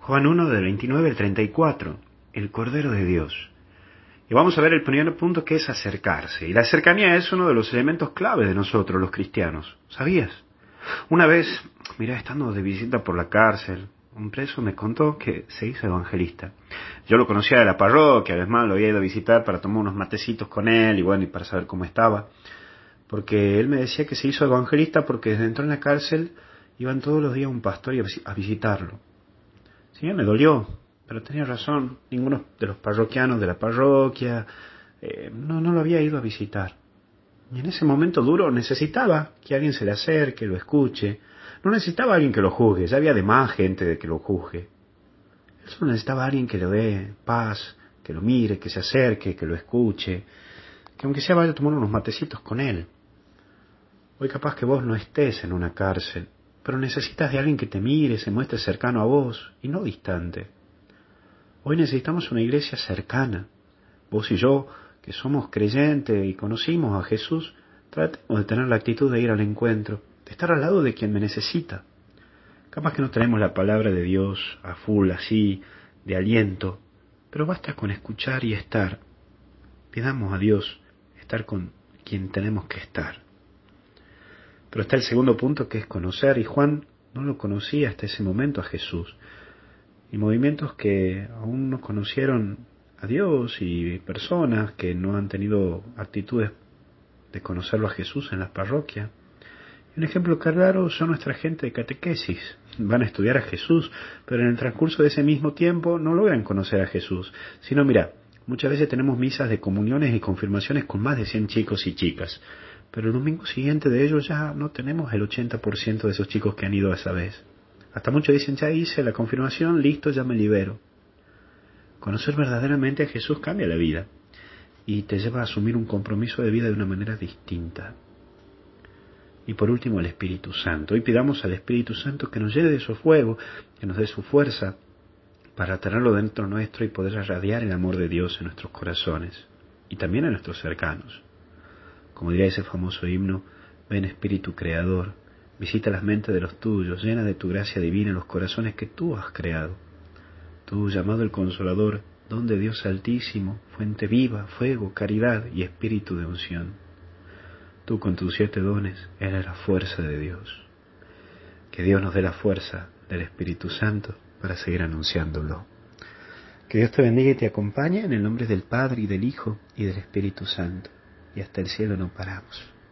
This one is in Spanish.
Juan 1 del 29 al 34, el Cordero de Dios. Y vamos a ver el primer punto que es acercarse. Y la cercanía es uno de los elementos clave de nosotros los cristianos. ¿Sabías? Una vez, mira, estando de visita por la cárcel, un preso me contó que se hizo evangelista. Yo lo conocía de la parroquia, además lo había ido a visitar para tomar unos matecitos con él y bueno, y para saber cómo estaba. Porque él me decía que se hizo evangelista porque desde entró en la cárcel iban todos los días un pastor a visitarlo. Sí, me dolió, pero tenía razón. Ninguno de los parroquianos de la parroquia eh, no, no lo había ido a visitar. Y en ese momento duro necesitaba que alguien se le acerque, lo escuche, no necesitaba alguien que lo juzgue, ya había de más gente de que lo juzgue. Él solo necesitaba alguien que le dé paz, que lo mire, que se acerque, que lo escuche, que aunque sea vaya a tomar unos matecitos con él. Hoy capaz que vos no estés en una cárcel, pero necesitas de alguien que te mire, se muestre cercano a vos y no distante. Hoy necesitamos una iglesia cercana. Vos y yo, que somos creyentes y conocimos a Jesús, tratemos de tener la actitud de ir al encuentro estar al lado de quien me necesita. Capaz que no tenemos la palabra de Dios a full así, de aliento, pero basta con escuchar y estar. Pidamos a Dios estar con quien tenemos que estar. Pero está el segundo punto que es conocer, y Juan no lo conocía hasta ese momento a Jesús. Y movimientos que aún no conocieron a Dios y personas que no han tenido actitudes de conocerlo a Jesús en las parroquias un ejemplo claro son nuestra gente de catequesis. Van a estudiar a Jesús, pero en el transcurso de ese mismo tiempo no logran conocer a Jesús. Sino, mira, muchas veces tenemos misas de comuniones y confirmaciones con más de 100 chicos y chicas, pero el domingo siguiente de ellos ya no tenemos el 80% de esos chicos que han ido a esa vez. Hasta muchos dicen, ya hice la confirmación, listo, ya me libero. Conocer verdaderamente a Jesús cambia la vida y te lleva a asumir un compromiso de vida de una manera distinta. Y por último, el Espíritu Santo. Hoy pidamos al Espíritu Santo que nos llene de su fuego, que nos dé su fuerza para tenerlo dentro nuestro y poder irradiar el amor de Dios en nuestros corazones y también en nuestros cercanos. Como diría ese famoso himno, ven Espíritu Creador, visita las mentes de los tuyos, llena de tu gracia divina los corazones que tú has creado. Tú, llamado el Consolador, don de Dios Altísimo, fuente viva, fuego, caridad y espíritu de unción. Tú con tus siete dones eres la fuerza de Dios. Que Dios nos dé la fuerza del Espíritu Santo para seguir anunciándolo. Que Dios te bendiga y te acompañe en el nombre del Padre y del Hijo y del Espíritu Santo. Y hasta el cielo no paramos.